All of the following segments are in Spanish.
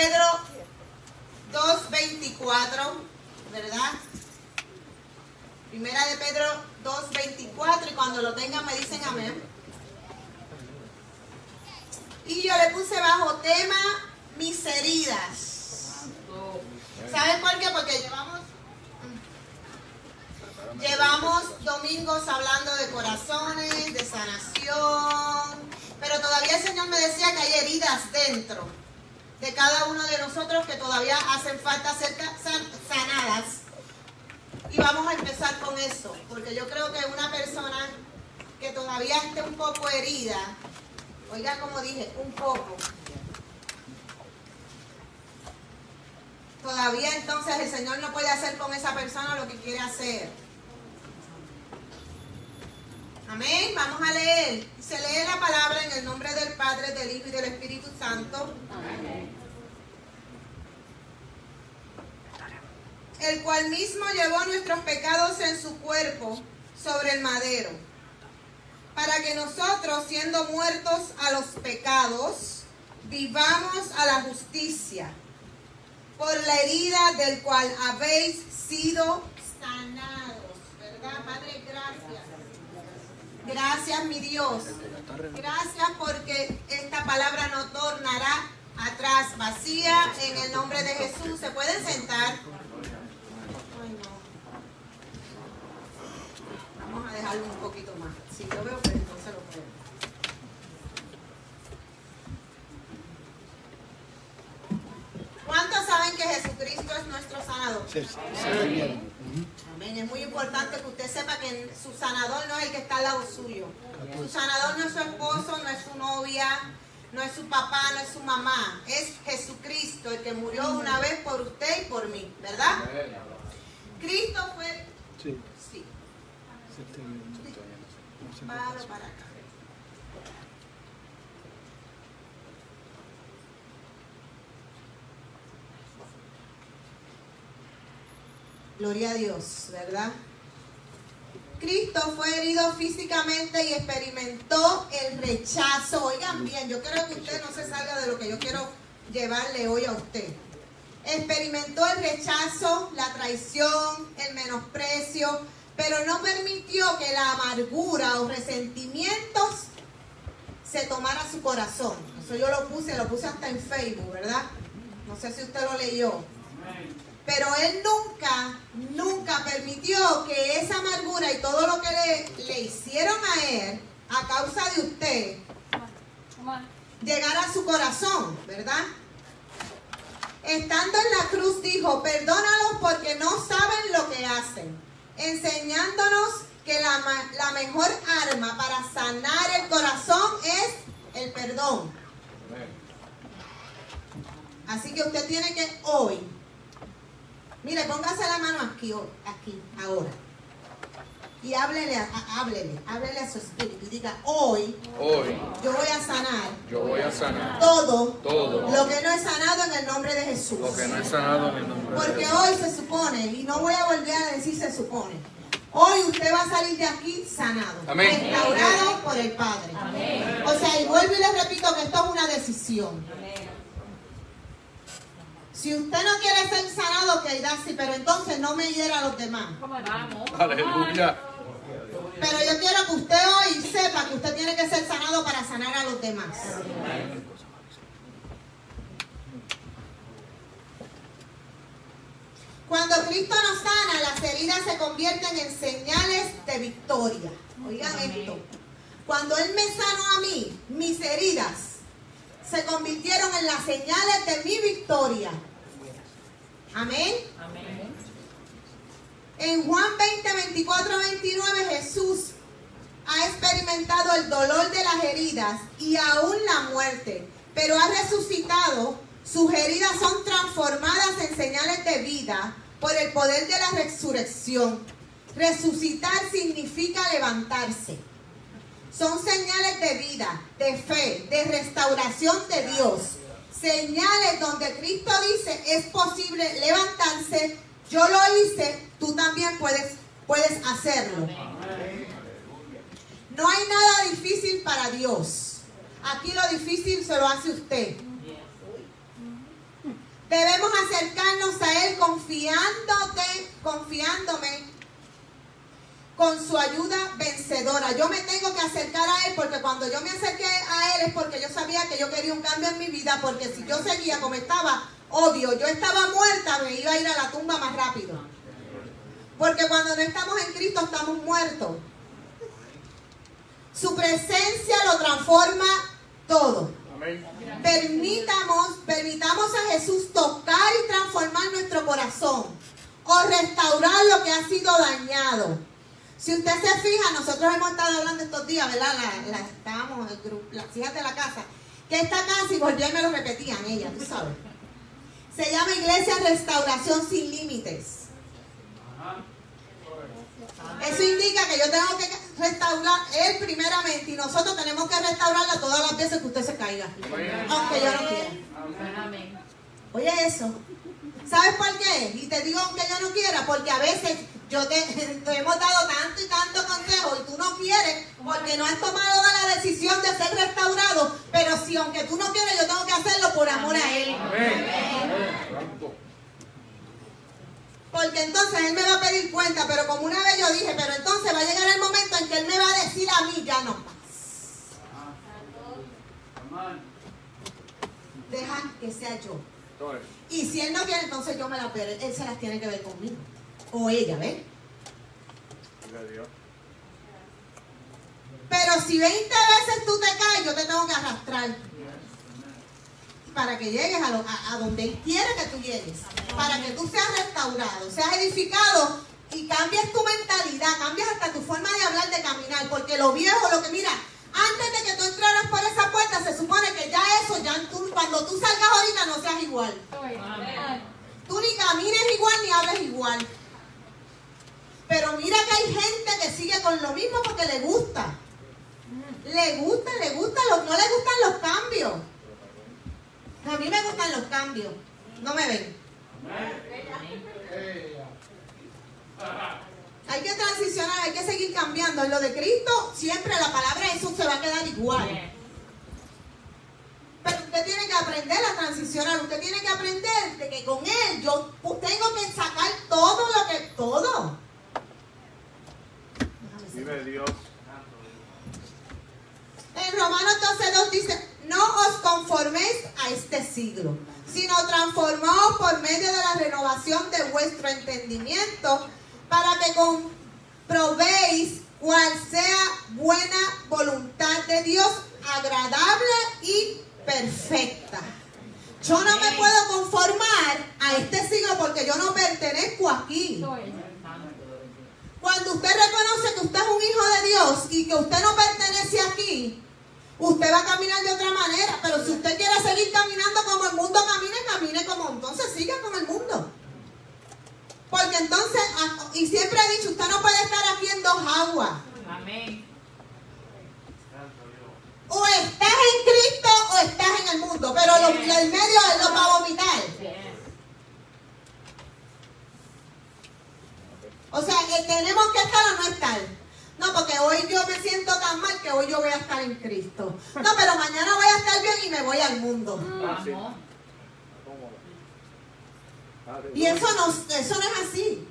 Pedro 2.24, ¿verdad? Primera de Pedro 2.24 y cuando lo tengan me dicen amén. Y yo le puse bajo tema mis heridas. ¿Saben por qué? Porque llevamos llevamos domingos hablando de corazones, de sanación, pero todavía el Señor me decía que hay heridas dentro de cada uno de nosotros que todavía hacen falta ser sanadas. Y vamos a empezar con eso, porque yo creo que una persona que todavía esté un poco herida, oiga como dije, un poco, todavía entonces el Señor no puede hacer con esa persona lo que quiere hacer. Amén. Vamos a leer. Se lee la palabra en el nombre del Padre, del Hijo y del Espíritu Santo. Amén. El cual mismo llevó nuestros pecados en su cuerpo sobre el madero, para que nosotros, siendo muertos a los pecados, vivamos a la justicia, por la herida del cual habéis sido sanados. ¿Verdad, Padre? Gracias. Gracias, mi Dios. Gracias porque esta palabra no tornará atrás vacía en el nombre de Jesús. ¿Se pueden sentar? Vamos a dejarlo un poquito más. Lo veo, entonces lo puedo. ¿Cuántos saben que Jesucristo es nuestro sanador? Sí, sí. Amén. Es muy importante que usted sepa que su sanador no es el que está al lado suyo. Su sanador no es su esposo, no es su novia, no es su papá, no es su mamá. Es Jesucristo, el que murió una vez por usted y por mí, ¿verdad? Cristo fue... Sí. Sí. Para acá. Gloria a Dios, ¿verdad? Cristo fue herido físicamente y experimentó el rechazo. Oigan bien, yo quiero que usted no se salga de lo que yo quiero llevarle hoy a usted. Experimentó el rechazo, la traición, el menosprecio, pero no permitió que la amargura o resentimientos se tomara su corazón. Eso yo lo puse, lo puse hasta en Facebook, ¿verdad? No sé si usted lo leyó. Pero él nunca, nunca permitió que esa amargura y todo lo que le, le hicieron a él, a causa de usted, llegara a su corazón, ¿verdad? Estando en la cruz dijo, perdónalos porque no saben lo que hacen, enseñándonos que la, la mejor arma para sanar el corazón es el perdón. Así que usted tiene que hoy Mire, póngase la mano aquí, aquí, ahora. Y háblele, háblele, háblele a su espíritu y diga, hoy, hoy yo voy a sanar, yo voy a sanar todo, todo lo que no he sanado en el nombre de Jesús. Lo que no he sanado en el nombre Porque de Jesús. hoy se supone, y no voy a volver a decir se supone, hoy usted va a salir de aquí sanado, Amén. restaurado por el Padre. Amén. O sea, y vuelvo y les repito que esto es una decisión. Si usted no quiere ser sanado, que irá así, pero entonces no me hiera a los demás. Aleluya. Pero yo quiero que usted hoy sepa que usted tiene que ser sanado para sanar a los demás. Cuando Cristo nos sana, las heridas se convierten en señales de victoria. Oigan esto. Cuando Él me sanó a mí, mis heridas se convirtieron en las señales de mi victoria. Amén. En Juan 20, 24, 29 Jesús ha experimentado el dolor de las heridas y aún la muerte, pero ha resucitado. Sus heridas son transformadas en señales de vida por el poder de la resurrección. Resucitar significa levantarse. Son señales de vida, de fe, de restauración de Dios señales donde Cristo dice es posible levantarse, yo lo hice, tú también puedes, puedes hacerlo. No hay nada difícil para Dios. Aquí lo difícil se lo hace usted. Debemos acercarnos a Él confiándote, confiándome con su ayuda vencedora. Yo me tengo que acercar a Él porque cuando yo me acerqué a Él es porque yo sabía que yo quería un cambio en mi vida, porque si yo seguía como estaba, odio, yo estaba muerta, me iba a ir a la tumba más rápido. Porque cuando no estamos en Cristo estamos muertos. Su presencia lo transforma todo. Permitamos, permitamos a Jesús tocar y transformar nuestro corazón o restaurar lo que ha sido dañado. Si usted se fija, nosotros hemos estado hablando estos días, ¿verdad? La, estábamos, el grupo, las hijas de la casa, que esta casa, y volví me lo repetían ellas, tú sabes. Se llama Iglesia Restauración Sin Límites. Eso indica que yo tengo que restaurar él primeramente y nosotros tenemos que restaurarla todas las veces que usted se caiga. Aunque yo no quiera. Oye eso. ¿Sabes por qué? Y te digo aunque yo no quiera, porque a veces yo te, hemos dado tanto y tanto consejo y tú no quieres porque no has tomado la decisión de ser restaurado, pero si aunque tú no quieres yo tengo que hacerlo por amor a él. Porque entonces Él me va a pedir cuenta, pero como una vez yo dije, pero entonces va a llegar el momento en que Él me va a decir a mí, ya no más. Deja que sea yo. Y si Él no quiere, entonces yo me la pero Él se las tiene que ver conmigo. O ella, ¿ves? Pero si 20 veces tú te caes, yo te tengo que arrastrar. Para que llegues a, donde Él quiere que tú llegues, para que tú seas restaurado, seas edificado y cambies tu mentalidad, cambies hasta tu forma de hablar, de caminar, porque lo viejo, lo que mira, antes de que tú entraras por esa puerta, se supone que ya eso, ya cuando tú salgas ahorita no seas igual. Tú ni camines igual ni hables igual. Pero mira que hay gente que sigue con lo mismo porque le gusta. Le gusta, le gusta, no le gustan los cambios. A mí me gustan los cambios. No me ven. Hay que transicionar, hay que seguir cambiando. En lo de Cristo, siempre la palabra de Jesús se va a quedar igual. Pero usted tiene que aprender a transicionar. Usted tiene que aprender de que con Él yo tengo que sacar todo lo que... Todo. Vive Dios. En Romanos 12.2 dice, no os conforméis a este siglo, sino transformaos por medio de la renovación de vuestro entendimiento, para que comprobéis cuál sea buena voluntad de Dios, agradable y perfecta. Yo no me puedo conformar a este siglo porque yo no pertenezco aquí. Cuando usted reconoce que usted es un hijo de Dios y que usted no pertenece aquí, Usted va a caminar de otra manera, pero si usted quiere seguir caminando como el mundo camina, camine como entonces siga con el mundo. Porque entonces, ah, y siempre he dicho, usted no puede estar aquí en dos aguas. Amén. O estás en Cristo o estás en el mundo, pero lo, el medio lo va a vomitar. O sea, que tenemos que estar o no estar. No, porque hoy yo me siento tan mal que hoy yo voy a estar en Cristo. No, pero mañana voy a estar bien y me voy al mundo. Ah, y eso no, eso no es así.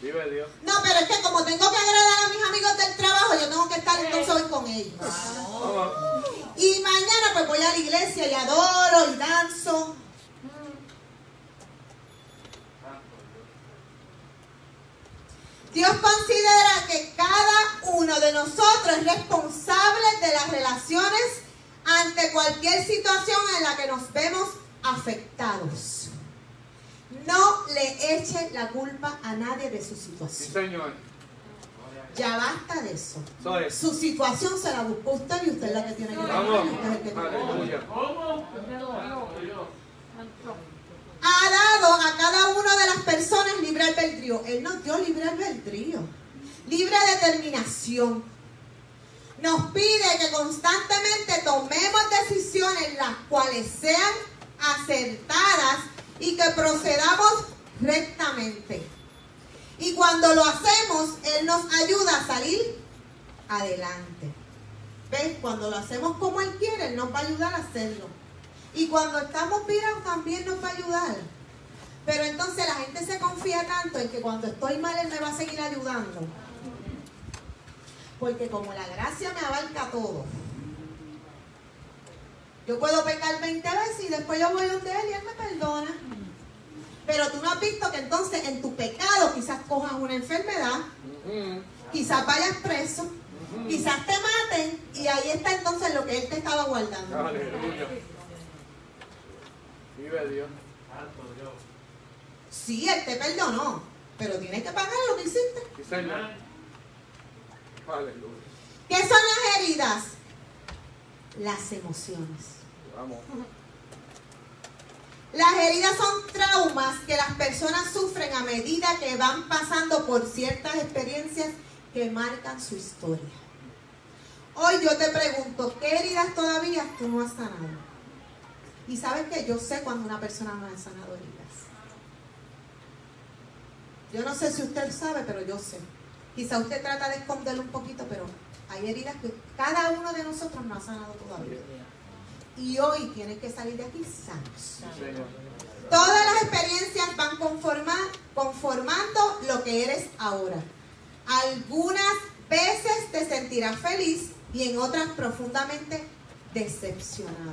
Vive Dios. No, pero es que como tengo que agradar a mis amigos del trabajo, yo tengo que estar entonces hoy con ellos. Y mañana pues voy a la iglesia y adoro y danzo. Dios considera que cada uno de nosotros es responsable de las relaciones ante cualquier situación en la que nos vemos afectados. No le eche la culpa a nadie de su situación. Sí, Señor. Ya basta de eso. Su situación se la buscó usted y usted es la que tiene que ha dado a cada una de las personas libre albedrío. Él nos dio libre albedrío, libre determinación. Nos pide que constantemente tomemos decisiones las cuales sean acertadas y que procedamos rectamente. Y cuando lo hacemos, Él nos ayuda a salir adelante. ¿Ves? Cuando lo hacemos como Él quiere, Él nos va a ayudar a hacerlo. Y cuando estamos virados también nos va a ayudar. Pero entonces la gente se confía tanto en que cuando estoy mal Él me va a seguir ayudando. Porque como la gracia me abarca todo. Yo puedo pecar 20 veces y después yo voy donde Él y Él me perdona. Pero tú no has visto que entonces en tu pecado quizás cojas una enfermedad, quizás vayas preso, quizás te maten y ahí está entonces lo que Él te estaba guardando. Aleluya. Vive Dios. Sí, Él te perdonó, pero tienes que pagar lo que hiciste. Aleluya. ¿Qué son las heridas? Las emociones. Vamos. Las heridas son traumas que las personas sufren a medida que van pasando por ciertas experiencias que marcan su historia. Hoy yo te pregunto, ¿qué heridas todavía tú no has sanado? Y sabes que yo sé cuando una persona no ha sanado heridas. Yo no sé si usted sabe, pero yo sé. Quizá usted trata de esconderlo un poquito, pero hay heridas que cada uno de nosotros no ha sanado todavía. Y hoy tienen que salir de aquí sanos. Todas las experiencias van conforma- conformando lo que eres ahora. Algunas veces te sentirás feliz y en otras profundamente decepcionado.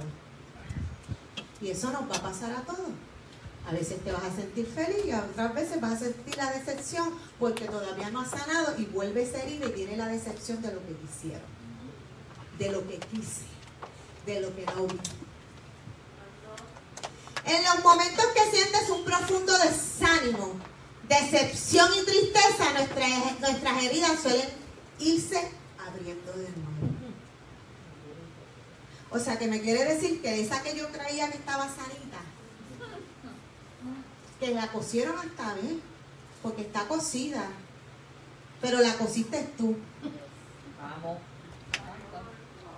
Y eso nos va a pasar a todos. A veces te vas a sentir feliz y a otras veces vas a sentir la decepción porque todavía no has sanado y vuelves a herir y viene la decepción de lo que quisieron, de lo que quise, de lo que vi. En los momentos que sientes un profundo desánimo, decepción y tristeza, nuestras, heridas suelen irse abriendo de nuevo. O sea, que me quiere decir que esa que yo creía que estaba sanita, que la cosieron hasta bien, porque está cosida, pero la cosiste tú.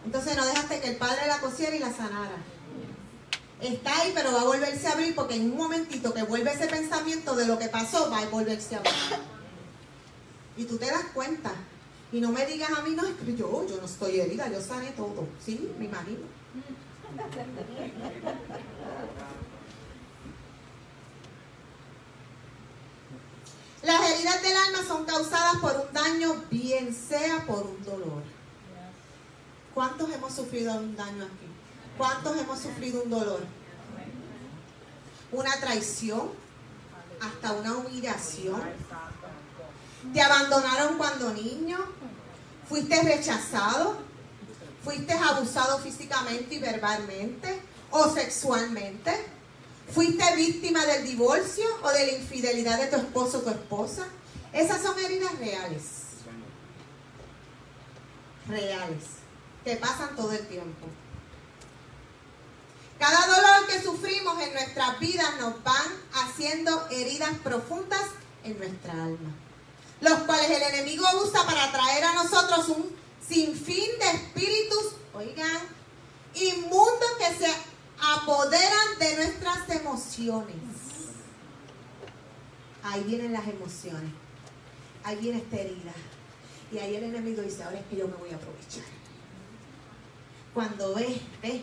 Entonces no dejaste que el padre la cosiera y la sanara. Está ahí, pero va a volverse a abrir porque en un momentito que vuelve ese pensamiento de lo que pasó, va a volverse a abrir. Y tú te das cuenta. Y no me digas a mí, no, es que yo, yo no estoy herida, yo sané todo. Sí, me imagino. Las heridas del alma son causadas por un daño, bien sea por un dolor. ¿Cuántos hemos sufrido un daño aquí? ¿Cuántos hemos sufrido un dolor? Una traición, hasta una humillación. Te abandonaron cuando niño. Fuiste rechazado. Fuiste abusado físicamente y verbalmente o sexualmente. Fuiste víctima del divorcio o de la infidelidad de tu esposo o tu esposa. Esas son heridas reales. Reales. Que pasan todo el tiempo. Cada dolor que sufrimos en nuestras vidas nos van haciendo heridas profundas en nuestra alma, los cuales el enemigo usa para traer a nosotros un sinfín de espíritus, oigan, inmundos que se apoderan de nuestras emociones. Ahí vienen las emociones, ahí viene esta herida. Y ahí el enemigo dice, ahora es que yo me voy a aprovechar. Cuando ves, ves,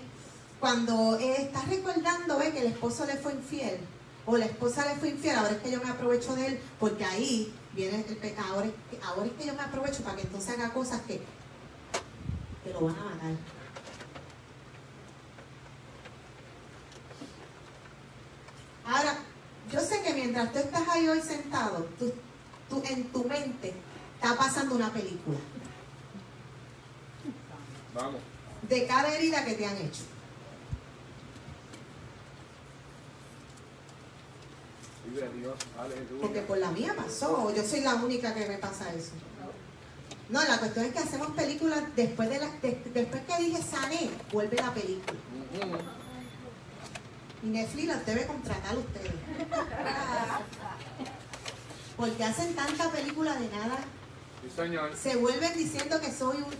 cuando estás recordando ve, que el esposo le fue infiel o la esposa le fue infiel, ahora es que yo me aprovecho de él, porque ahí viene el pecado. Ahora es que, yo me aprovecho para que entonces haga cosas que, que lo van a matar. Ahora, yo sé que mientras tú estás ahí hoy sentado, tú, tú- en tu mente está pasando una película Vamos. De cada herida que te han hecho. Porque por la mía pasó, yo soy la única que me pasa eso. No, la cuestión es que hacemos películas después de la, de- después que dije sané, vuelve la película. Y Netflix las debe contratar ustedes. Porque hacen tanta película de nada, Sí, Señor. se vuelven diciendo que soy un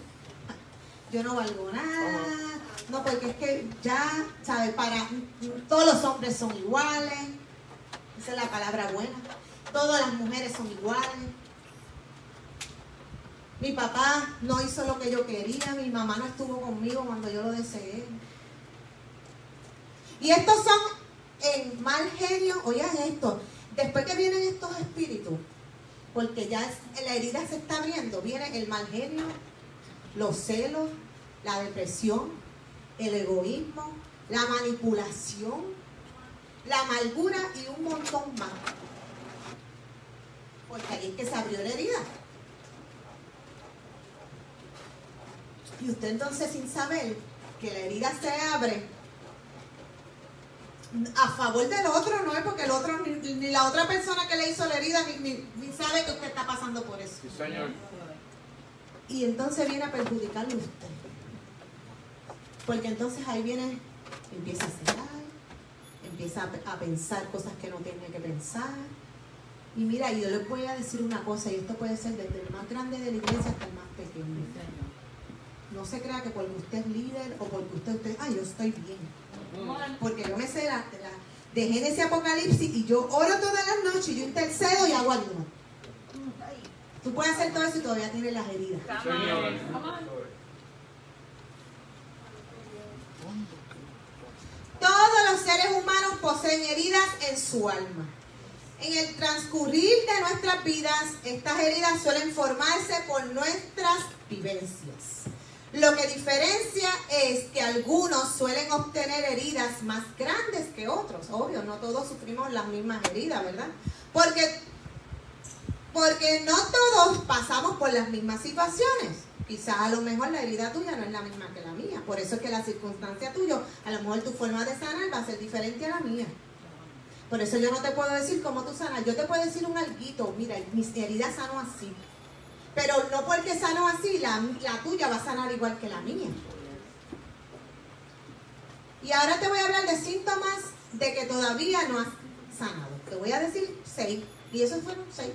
yo no valgo nada, no porque es que ya, ¿sabes? Para todos los hombres son iguales, esa es la palabra buena, todas las mujeres son iguales. Mi papá no hizo lo que yo quería, mi mamá no estuvo conmigo cuando yo lo deseé. Y estos son en mal genio, oigan esto, después que vienen estos espíritus, porque ya la herida se está abriendo, viene el mal genio, los celos, la depresión, el egoísmo, la manipulación, la amargura y un montón más. Porque ahí es que se abrió la herida. Y usted entonces sin saber que la herida se abre a favor del otro, no es porque el otro, ni, ni la otra persona que le hizo la herida, ni, ni- ni sabe que usted está pasando por eso. Sí, Señor. Y entonces viene a perjudicarle a usted. Porque entonces ahí viene, empieza a celar, empieza a, a pensar cosas que no tenía que pensar. Y mira, y yo les voy a decir una cosa, y esto puede ser desde el más grande de la iglesia hasta el más pequeño. No se crea que porque usted es líder o porque usted, usted, ah, yo estoy bien. Porque yo me sé la, la- de Génesis Apocalipsis y yo oro todas las noches, y yo intercedo y hago ayuno. Tú puedes hacer todo eso y todavía tienes las heridas. Señor. Todos los seres humanos poseen heridas en su alma. En el transcurrir de nuestras vidas, estas heridas suelen formarse por nuestras vivencias. Lo que diferencia es que algunos suelen obtener heridas más grandes que otros. Obvio, no todos sufrimos las mismas heridas, ¿verdad? Porque, porque no todos pasamos por las mismas situaciones. Quizás a lo mejor la herida tuya no es la misma que la mía. Por eso es que la circunstancia tuya, a lo mejor tu forma de sanar va a ser diferente a la mía. Por eso yo no te puedo decir cómo tú sanas. Yo te puedo decir un alguito. Mira, mis heridas sano así. Pero no porque sano así, la, la tuya va a sanar igual que la mía. Y ahora te voy a hablar de síntomas de que todavía no has sanado. Te voy a decir seis. Y esos fueron seis.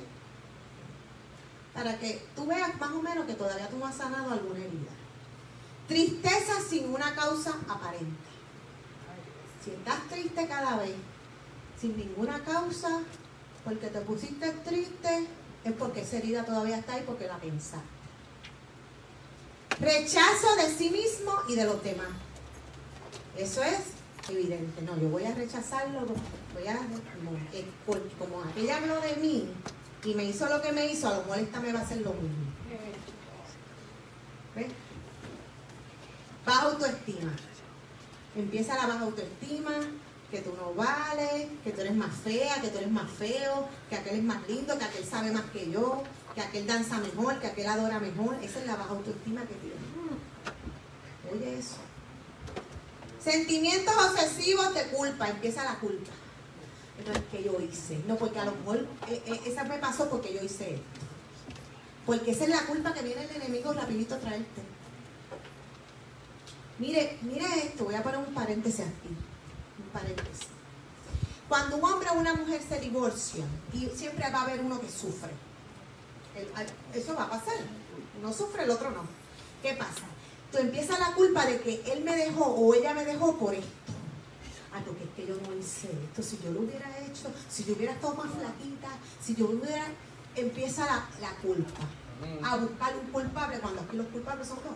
Para que tú veas más o menos que todavía tú no has sanado alguna herida. Tristeza sin una causa aparente. Si estás triste cada vez, sin ninguna causa, porque te pusiste triste, es porque esa herida todavía está ahí porque la pensaste. Rechazo de sí mismo y de los demás. Eso es evidente. No, yo voy a rechazarlo, voy a, como, eh, como aquella habló de mí y me hizo lo que me hizo, a lo mejor esta me va a hacer lo mismo. ¿Ves? Baja autoestima. Empieza la baja autoestima, que tú no vales, que tú eres más fea, que tú eres más feo, que aquel es más lindo, que aquel sabe más que yo, que aquel danza mejor, que aquel adora mejor. Esa es la baja autoestima que tienes. Oye eso. Sentimientos obsesivos de culpa, empieza la culpa. No es que yo hice, no, porque a lo mejor eh, eh, esa me pasó porque yo hice esto. Porque esa es la culpa que viene el enemigo rapidito a traerte. Mire, mire esto, voy a poner un paréntesis aquí. Un paréntesis. Cuando un hombre o una mujer se divorcian, y siempre va a haber uno que sufre. Eso va a pasar. Uno sufre, el otro no. ¿Qué pasa? Tú empiezas la culpa de que él me dejó o ella me dejó por esto. Ah, porque es que yo no hice esto. Si yo lo hubiera hecho, si yo hubiera estado más flaquita, si yo hubiera. Empieza la, la culpa. A buscar un culpable cuando aquí los culpables son dos.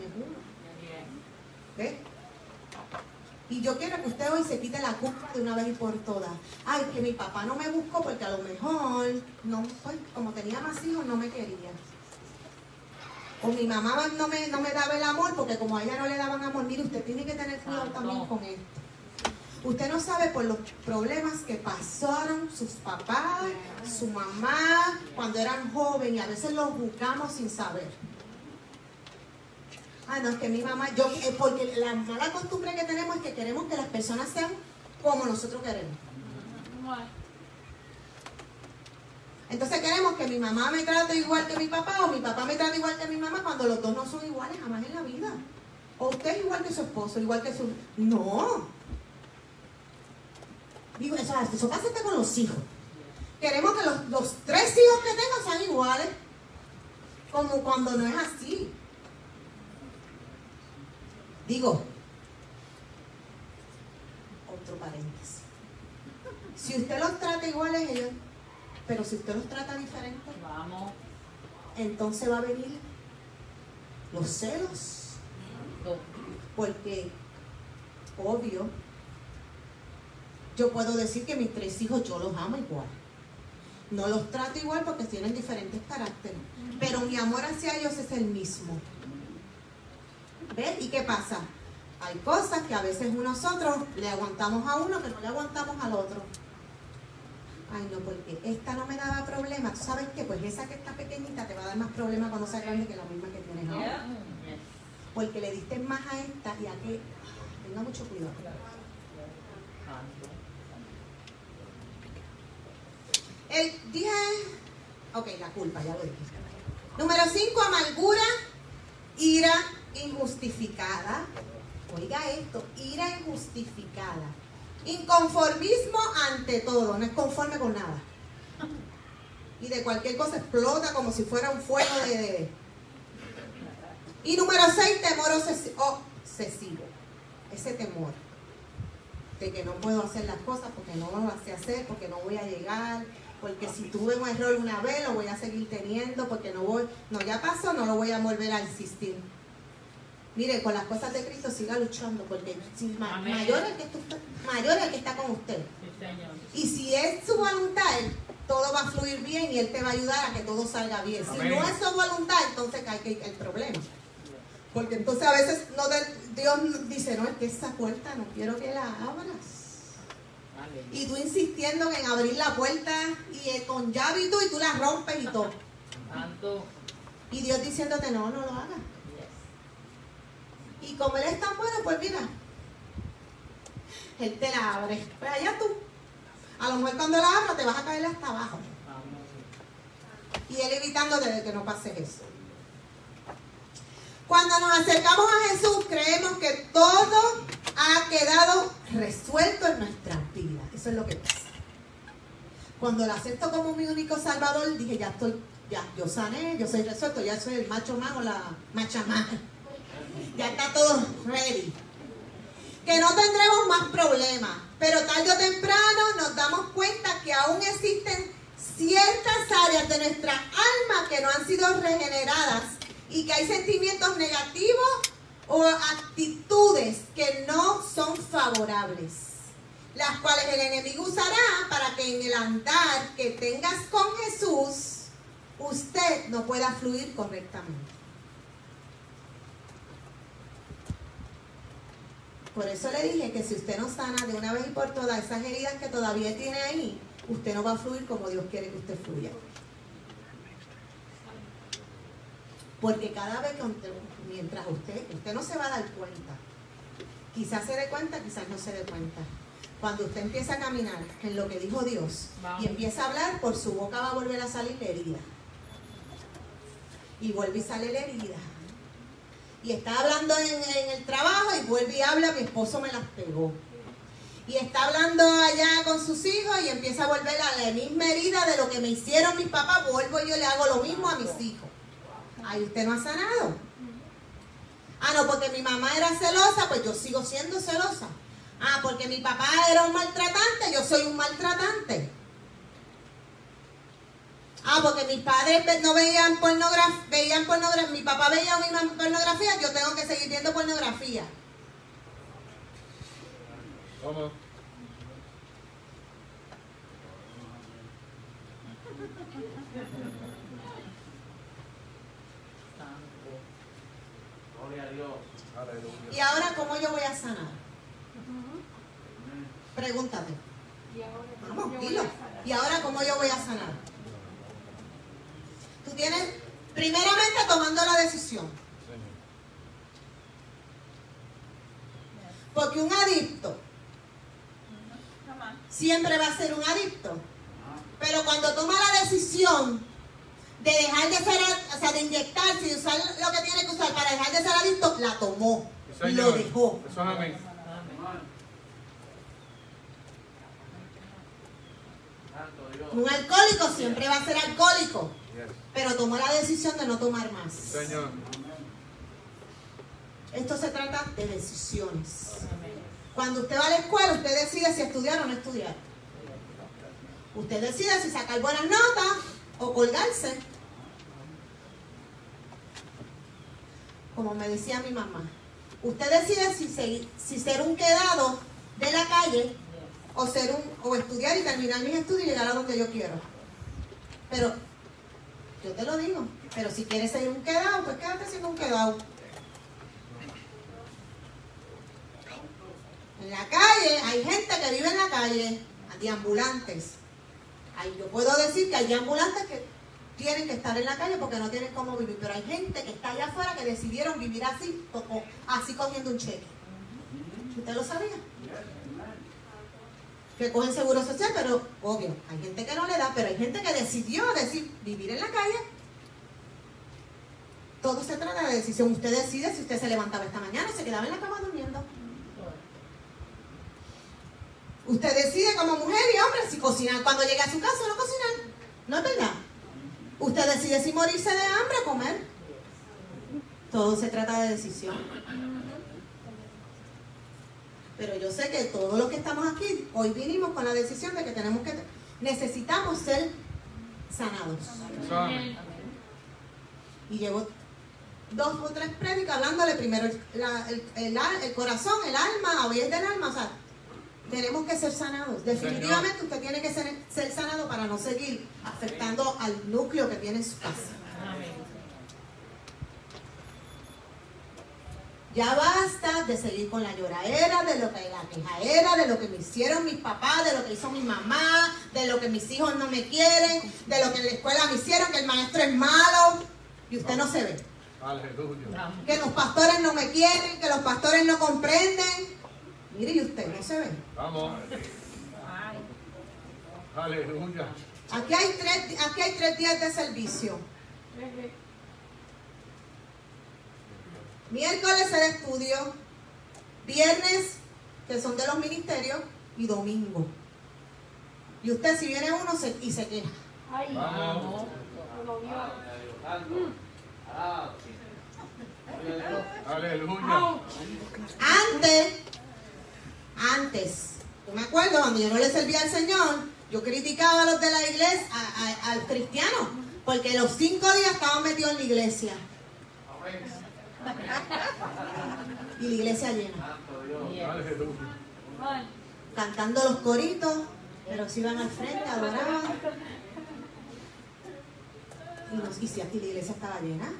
Ninguno. ¿Ves? Y yo quiero que usted hoy se quite la culpa de una vez y por todas. Ay, que mi papá no me buscó porque a lo mejor, no, pues, como tenía más hijos, no me quería. O mi mamá no me, no me daba el amor porque como a ella no le daban amor, mire, usted tiene que tener cuidado también con esto. Usted no sabe por los problemas que pasaron sus papás, su mamá, cuando eran jóvenes, y a veces los buscamos sin saber. Ah, no, es que mi mamá, yo, porque la mala costumbre que tenemos es que queremos que las personas sean como nosotros queremos. Entonces queremos que mi mamá me trate igual que mi papá o mi papá me trate igual que mi mamá cuando los dos no son iguales jamás en la vida. O usted es igual que su esposo, igual que su... No. Digo, eso, eso pasa hasta con los hijos. Queremos que los, los tres hijos que tengo sean iguales. Como cuando no es así. Digo, otro paréntesis. Si usted los trata iguales ellos, pero si usted los trata diferentes, Vamos. entonces va a venir los celos, porque obvio, yo puedo decir que mis tres hijos yo los amo igual. No los trato igual porque tienen diferentes caracteres. Pero mi amor hacia ellos es el mismo. ¿Ves? ¿Y qué pasa? Hay cosas que a veces nosotros le aguantamos a uno que no le aguantamos al otro. Ay, no, porque esta no me daba problema. ¿Tú sabes qué? Pues esa que está pequeñita te va a dar más problema cuando sea grande que la misma que tienes ahora. Porque le diste más a esta y a que... Tenga mucho cuidado. El, dije... Ok, la culpa, ya lo dije. Número 5, amargura, ira injustificada. Oiga esto, ira injustificada. Inconformismo ante todo, no es conforme con nada. Y de cualquier cosa explota como si fuera un fuego de... Y número 6, temor obsesivo. Ese temor de que no puedo hacer las cosas porque no lo sé hacer, porque no voy a llegar, porque si tuve un error una vez lo voy a seguir teniendo, porque no voy, no ya pasó, no lo voy a volver a insistir. Mire, con las cosas de Cristo siga luchando, porque si mayor, el que mayor el que está con usted. y si es su voluntad, todo va a fluir bien y Él te va a ayudar a que todo salga bien. Si no es su voluntad, entonces cae el problema. Porque entonces a veces no Dios dice, no, es que esa puerta no quiero que la abras. Y tú insistiendo en abrir la puerta y eh, con llave y tú, y tú la rompes y todo. Y Dios diciéndote, no, no lo hagas. Y como Él es tan bueno, pues mira, Él te la abre. Pues allá tú. A lo mejor cuando la abra te vas a caer hasta abajo. Y Él evitándote de que no pase eso. Cuando nos acercamos a Jesús, creemos que todo ha quedado resuelto. Es lo que pasa. Cuando lo acepto como mi único salvador, dije, ya estoy, ya, yo sané, yo soy resuelto, ya soy el macho más o la macha. Ya está todo ready. Que no tendremos más problemas, pero tarde o temprano nos damos cuenta que aún existen ciertas áreas de nuestra alma que no han sido regeneradas y que hay sentimientos negativos o actitudes que no son favorables, las cuales el enemigo usará para que en el andar que tengas con Jesús, usted no pueda fluir correctamente. Por eso le dije que si usted no sana de una vez y por todas esas heridas que todavía tiene ahí, usted no va a fluir como Dios quiere que usted fluya. Porque cada vez que mientras usted, usted no se va a dar cuenta, quizás se dé cuenta, quizás no se dé cuenta. Cuando usted empieza a caminar en lo que dijo Dios y empieza a hablar, por su boca va a volver a salir la herida. Y vuelve y sale la herida. Y está hablando en, el trabajo y vuelve y habla, mi esposo me las pegó. Y está hablando allá con sus hijos y empieza a volver a la misma herida de lo que me hicieron mis papás, vuelvo y yo le hago lo mismo a mis hijos. Ahí usted no ha sanado. Ah, no, porque mi mamá era celosa, pues yo sigo siendo celosa. Ah, porque mi papá era un maltratante, yo soy un maltratante. Ah, porque mis padres no veían pornografía, veían pornografía, mi papá veía misma pornografía, yo tengo que seguir viendo pornografía. ¿Cómo? ¿Y ahora cómo yo voy a sanar? Pregúntate. Vamos, dilo. ¿Y ahora cómo yo voy a sanar? Tú tienes, primeramente tomando la decisión. Porque un adicto siempre va a ser un adicto. Pero cuando toma la decisión de dejar de ser, o sea, de inyectarse y usar lo que tiene que usar para dejar de ser adicto, la tomó. y lo dejó. Eso es amén. Un alcohólico siempre va a ser alcohólico, pero tomó la decisión de no tomar más. Señor. Esto se trata de decisiones. Cuando usted va a la escuela, usted decide si estudiar o no estudiar. Usted decide si sacar buenas notas o colgarse. como me decía mi mamá, usted decide si, si ser un quedado de la calle o ser un, o estudiar y terminar mis estudios y llegar a donde yo quiero. Pero, yo te lo digo, pero si quieres ser un quedado, pues quédate siendo un quedado. En la calle hay gente que vive en la calle, de ambulantes. Yo puedo decir que hay ambulantes que tienen que estar en la calle porque no tienen cómo vivir, pero hay gente que está allá afuera que decidieron vivir así, así cogiendo un cheque. ¿Usted lo sabía? Que cogen seguro social, pero obvio, hay gente que no le da, pero hay gente que decidió decir vivir en la calle. Todo se trata de decisión. Usted decide si usted se levantaba esta mañana o se quedaba en la cama durmiendo. Usted decide como mujer y hombre si cocinar cuando llegue a su casa o no cocinar. ¿No es verdad? Usted decide si morirse de hambre o comer. Todo se trata de decisión. Pero yo sé que todos los que estamos aquí, hoy vinimos con la decisión de que tenemos que, necesitamos ser sanados. Amén. Y llevo dos o tres prédicas hablándole primero el, la- el- el corazón, el alma, es del alma, o sea, tenemos que ser sanados. Definitivamente usted tiene que ser, ser sanado para no seguir afectando al núcleo que tiene en su casa. Ya basta de seguir con la lloradera, de lo que la quejaera, de lo que me hicieron mis papás, de lo que hizo mi mamá, de lo que mis hijos no me quieren, de lo que en la escuela me hicieron, que el maestro es malo y usted no se ve. Aleluya. Que los pastores no me quieren, que los pastores no comprenden. Mire, y usted no se ve. Vamos. Aleluya. Aquí hay tres, aquí hay tres días de servicio. Miércoles el estudio, viernes, que son de los ministerios, y domingo. Y usted si viene uno se- y se queja. Vamos. Aleluya. Antes, antes, yo me acuerdo cuando yo no le servía al Señor, yo criticaba a los de la iglesia, a- a- al cristiano, porque los cinco días estaban metidos en la iglesia. Y la iglesia llena, cantando los coritos, pero si iban al frente, adoraban. Y, nos, y si aquí la iglesia estaba llena.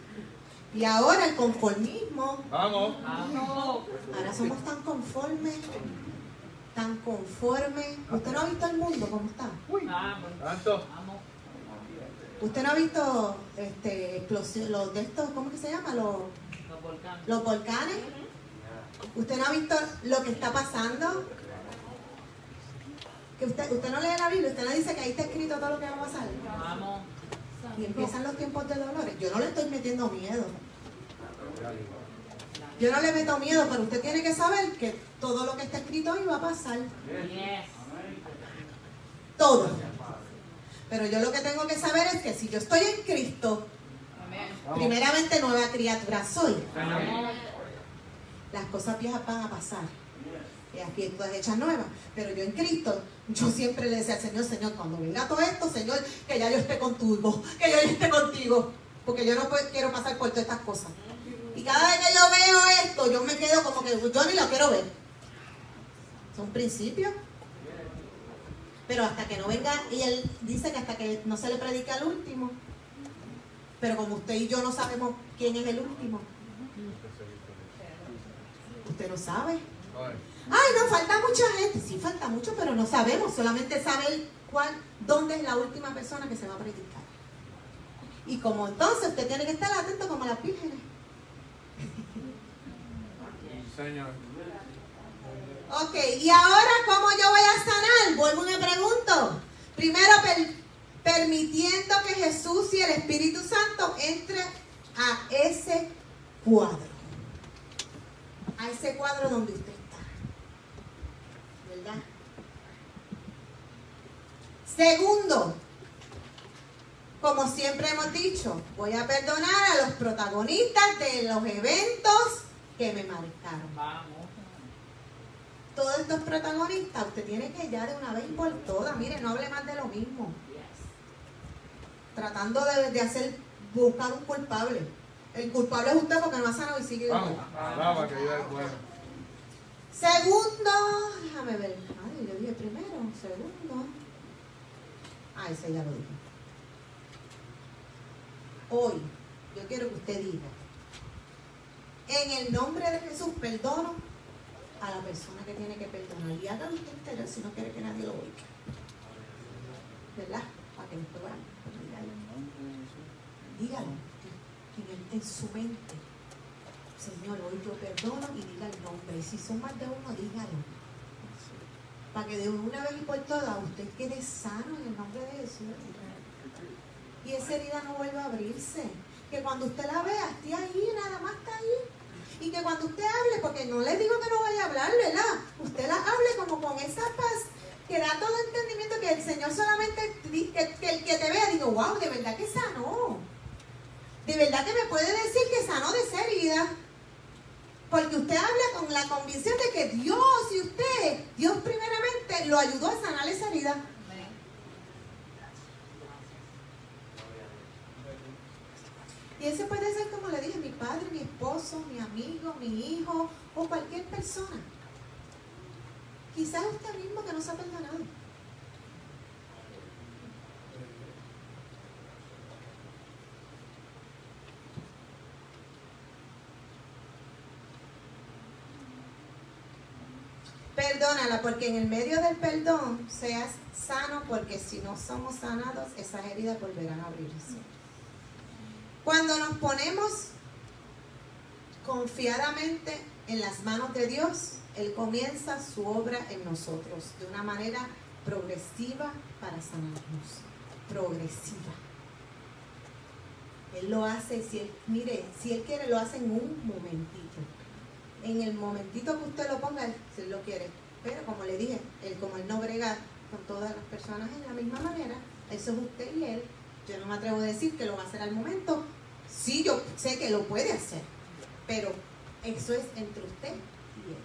Y ahora el conformismo, Vamos. Ahora somos tan conformes, tan conformes. ¿Usted no ha visto el mundo cómo está? Tanto. ¿Usted no ha visto este, los de estos, ¿cómo que se llama? Los, los volcanes. ¿Usted no ha visto lo que está pasando? Que usted, usted no lee la Biblia, usted no dice que ahí está escrito todo lo que va a pasar. Y empiezan los tiempos de dolores. Yo no le estoy metiendo miedo. Yo no le meto miedo, pero usted tiene que saber que todo lo que está escrito ahí va a pasar. Todo. Pero yo lo que tengo que saber es que si yo estoy en Cristo, Vamos. primeramente nueva criatura soy. Las cosas viejas van a pasar. Y aquí todas hechas nuevas. Pero yo en Cristo, yo siempre le decía al Señor, Señor, cuando venga todo esto, Señor, que ya yo esté contigo, que yo ya esté contigo. Porque yo no quiero pasar por todas estas cosas. Y cada vez que yo veo esto, yo me quedo como que yo ni lo quiero ver. Son principios. Pero hasta que no venga, y él dice que hasta que no se le predica al último. Pero como usted y yo no sabemos quién es el último, usted no sabe. Ay. No, falta mucha gente. Sí, falta mucho, pero no sabemos. Solamente saber cuál, dónde es la última persona que se va a predicar. Y como entonces usted tiene que estar atento como las vírgenes. Señor. Ok, y ahora, ¿cómo yo voy a sanar? Vuelvo y me pregunto. Primero, per- permitiendo que Jesús y el Espíritu a ese cuadro. A ese cuadro donde usted está. ¿Verdad? Segundo, como siempre hemos dicho, voy a perdonar a los protagonistas de los eventos que me marcaron todos estos protagonistas, usted tiene que ya de una vez por todas, mire, no hable más de lo mismo. Tratando de, de hacer, buscar un culpable. El culpable es usted porque no ha sanado y sigue Vamos. igual. Alaba que bueno. Segundo, déjame ver, ay, yo dije primero. segundo. Ah, ese ya lo dije. Hoy, yo quiero que usted diga, en el nombre de Jesús, perdono a la persona que tiene que perdonar. Y hágalo usted entero si no quiere que nadie lo oiga. ¿Verdad? Para que después vaya. Dígalo. En, su mente. Señor, hoy yo perdono y diga el nombre. Y si son más de uno, dígalo. Para que de una vez y por todas usted quede sano en el nombre de Jesús. Y esa herida no vuelva a abrirse. Que cuando usted la vea, esté ahí, nada más está ahí. Y que cuando usted hable, porque no le digo que no vaya a hablar, ¿verdad? Usted la hable como con esa paz que da todo entendimiento que el Señor solamente, que el que te vea, digo, wow, de verdad que sanó. De verdad que me puede decir que sanó de esa herida. Porque usted habla con la convicción de que Dios y usted, Dios primeramente lo ayudó a sanar esa herida. Y ese puede ser, como le dije, mi padre, mi esposo, mi amigo, mi hijo o cualquier persona. Quizás usted mismo que no se ha perdonado. Perdónala porque en el medio del perdón seas sano porque si no somos sanados esas heridas volverán a abrirse. Cuando nos ponemos confiadamente en las manos de Dios, Él comienza su obra en nosotros de una manera progresiva para sanarnos. Progresiva. Él lo hace, si él, mire, si Él quiere, lo hace en un momentito. En el momentito que usted lo ponga, si lo quiere. Pero como le dije, Él como Él no brega con todas las personas en la misma manera, eso es usted y Él. Yo no me atrevo a decir que lo va a hacer al momento. Sí, yo sé que lo puede hacer, pero eso es entre usted y Él.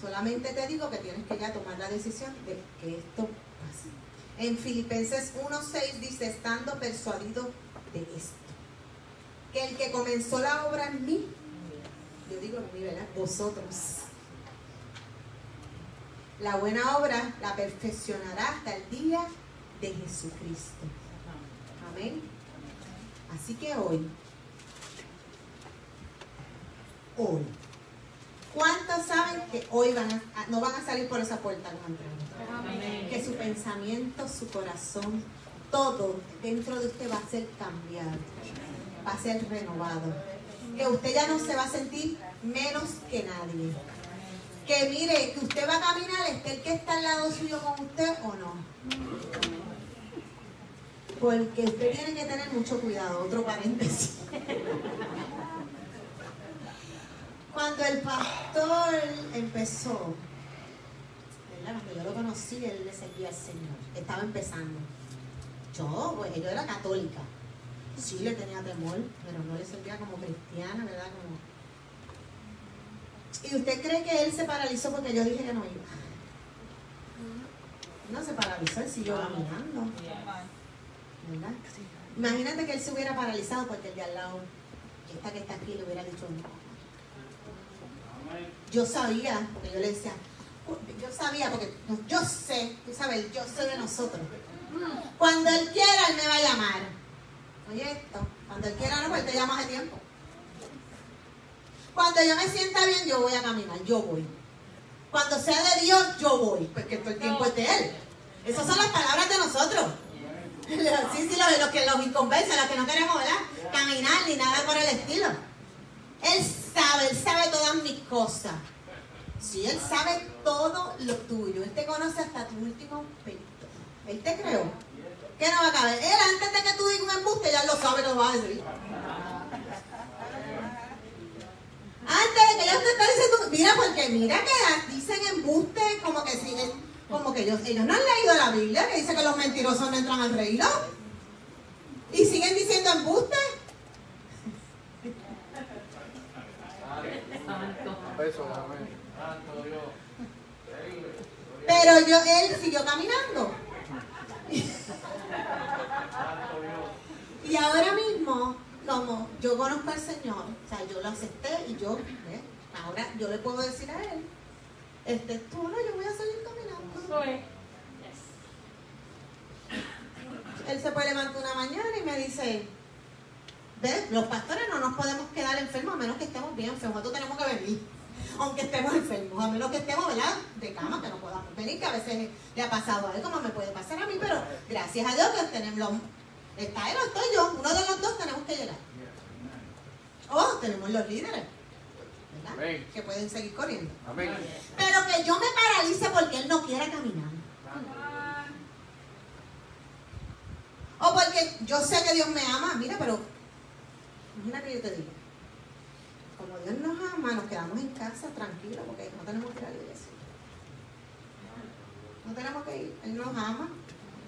Solamente te digo que tienes que ya tomar la decisión de que esto pase. En Filipenses 1.6 dice, estando persuadido de esto, que el que comenzó la obra en mí, yo digo en mí, ¿verdad? Vosotros. La buena obra la perfeccionará hasta el día de Jesucristo. Amén. Así que hoy, hoy, ¿cuántos saben que hoy van a, no van a salir por esa puerta entraron? Que su pensamiento, su corazón, todo dentro de usted va a ser cambiado, va a ser renovado. Que usted ya no se va a sentir menos que nadie. Que mire, que usted va a caminar, esté el que está al lado suyo con usted o no. Porque usted tiene que tener mucho cuidado, otro paréntesis. Cuando el pastor empezó, ¿verdad? Cuando yo lo conocí, él le servía al Señor. Estaba empezando. Yo, pues, yo era católica. Sí le tenía temor, pero no le servía como cristiana, ¿verdad? Como... ¿Y usted cree que él se paralizó porque yo dije que no iba? No se paralizó, él siguió caminando. ¿verdad? Imagínate que él se hubiera paralizado porque el de al lado, esta que está aquí, le hubiera dicho no. Yo sabía, porque yo le decía, yo sabía, porque yo sé, tú sabes, yo sé de nosotros. Cuando él quiera, él me va a llamar. Oye esto, cuando él quiera, no, pues te llama hace tiempo. Cuando yo me sienta bien, yo voy a caminar, yo voy. Cuando sea de Dios, yo voy, porque todo el tiempo es de Él. Esas son las palabras de nosotros. Sí, sí, los, los que los inconversos, los que no queremos, ¿verdad? Caminar ni nada por el estilo. Él sabe, Él sabe todas mis cosas. Sí, Él sabe todo lo tuyo. Él te conoce hasta tu último pelito. Él te creó. ¿Qué no va a caber? Él antes de que tú digas un embuste, ya lo sabe, lo va a decir. Antes de que ellos te estén diciendo, mira, porque mira que dicen embuste como que siguen, como que ellos, ellos no han leído la Biblia que dice que los mentirosos no entran al reino. Y siguen diciendo embuste. Pero yo, él siguió caminando. Y ahora mismo, como yo conozco al Señor, o sea, yo lo acepté y yo, ¿ves? ahora yo le puedo decir a Él, este, es tú no, yo voy a seguir caminando. Él se puede levantar una mañana y me dice, ¿ves? Los pastores no nos podemos quedar enfermos a menos que estemos bien enfermos, nosotros tenemos que venir aunque estemos enfermos, a menos que estemos, ¿verdad? De cama, que no podamos venir, que a veces le ha pasado a él, como me puede pasar a mí, pero gracias a Dios que tenemos, está él o estoy yo, uno de los dos tenemos que llegar. O tenemos los líderes. ¿verdad? Que pueden seguir corriendo. Amén. Pero que yo me paralice porque él no quiera caminar. O porque yo sé que Dios me ama. Mira, pero imagínate que yo te digo. Como Dios nos ama, nos quedamos en casa tranquilos porque no tenemos que ir a la iglesia. No tenemos que ir. Él nos ama.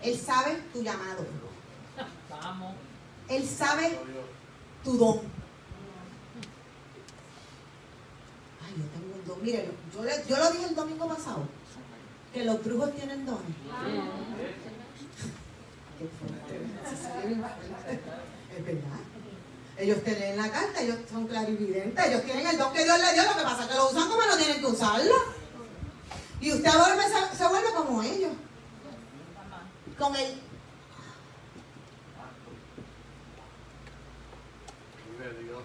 Él sabe tu llamado. Vamos. Él sabe tu don. Ay, yo tengo un don. Mire, yo, le- yo lo dije el domingo pasado. Que los brujos tienen dones. Es verdad. Ellos te leen la carta, ellos son clarividentes, ellos tienen el don que Dios les dio, lo que pasa es que lo usan como no tienen que usarlo. Y usted vuelve, se, se vuelve como ellos. Con el Vive Dios.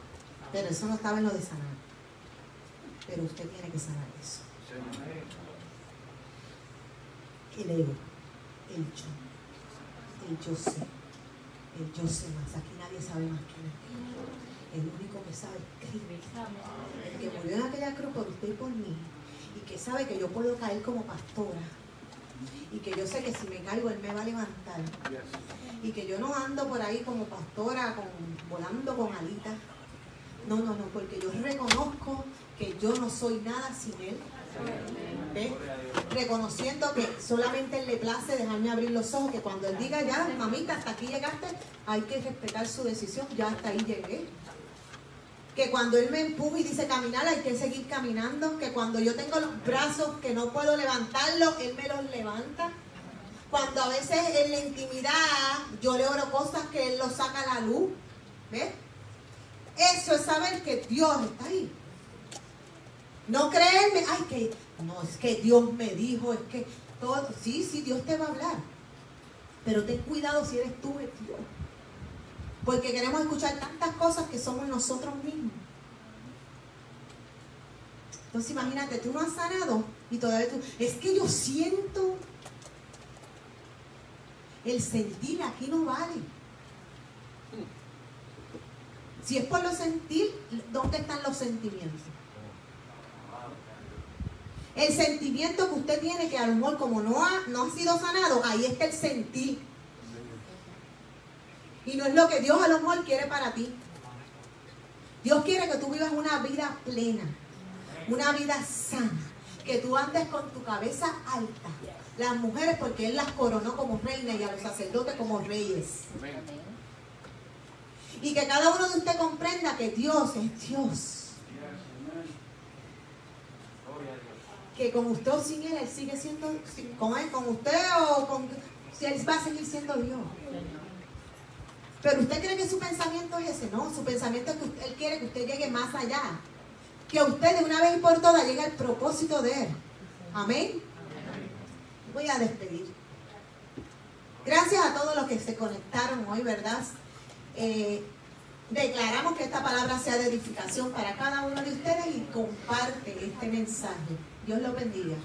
Pero eso no estaba en lo de sanar. Pero usted tiene que sanar eso. El ego, el yo, el yo sé, el yo sé más. Aquí nadie sabe más es Dios. El único que sabe es Cristo. El que murió en aquella cruz por usted y por mí. Y que sabe que yo puedo caer como pastora. Y que yo sé que si me caigo, Él me va a levantar. Y que yo no ando por ahí como pastora, con, volando con alitas. No, no, no, porque yo reconozco que yo no soy nada sin Él. ¿Ves? Reconociendo que solamente Él le place dejarme abrir los ojos, que cuando Él diga ya, mamita, hasta aquí llegaste, hay que respetar su decisión, ya hasta ahí llegué. Que cuando Él me empuja y dice caminar, hay que seguir caminando. Que cuando yo tengo los brazos que no puedo levantarlos, Él me los levanta. Cuando a veces en la intimidad yo le oro cosas que Él los saca a la luz. ¿Ves? Eso es saber que Dios está ahí. No creerme, ay, que no, es que Dios me dijo, es que todo. Sí, sí, Dios te va a hablar. Pero ten cuidado si eres tú el Dios. Porque queremos escuchar tantas cosas que somos nosotros mismos. Entonces imagínate, tú no has sanado y todavía tú, es que yo siento, el sentir aquí no vale. Si es por lo sentir, ¿dónde están los sentimientos? El sentimiento que usted tiene, que a lo mejor como no ha, no ha sido sanado, ahí está el sentir. Y no es lo que Dios a lo mejor quiere para ti. Dios quiere que tú vivas una vida plena, una vida sana, que tú andes con tu cabeza alta. Las mujeres, porque Él las coronó como reinas y a los sacerdotes como reyes. Amén. Y que cada uno de ustedes comprenda que Dios es Dios. Que con usted o sin Él, Él sigue siendo, si- con Él, con usted o con... Si Él va a seguir siendo Dios. Pero usted cree que su pensamiento es ese, no, su pensamiento es que usted- Él quiere que usted llegue más allá. Que usted de una vez y por todas llegue al propósito de Él. Amén. Voy a despedir. Gracias a todos los que se conectaron hoy, ¿verdad? Eh, declaramos que esta palabra sea de edificación para cada uno de ustedes y comparte este mensaje. Dios los bendiga.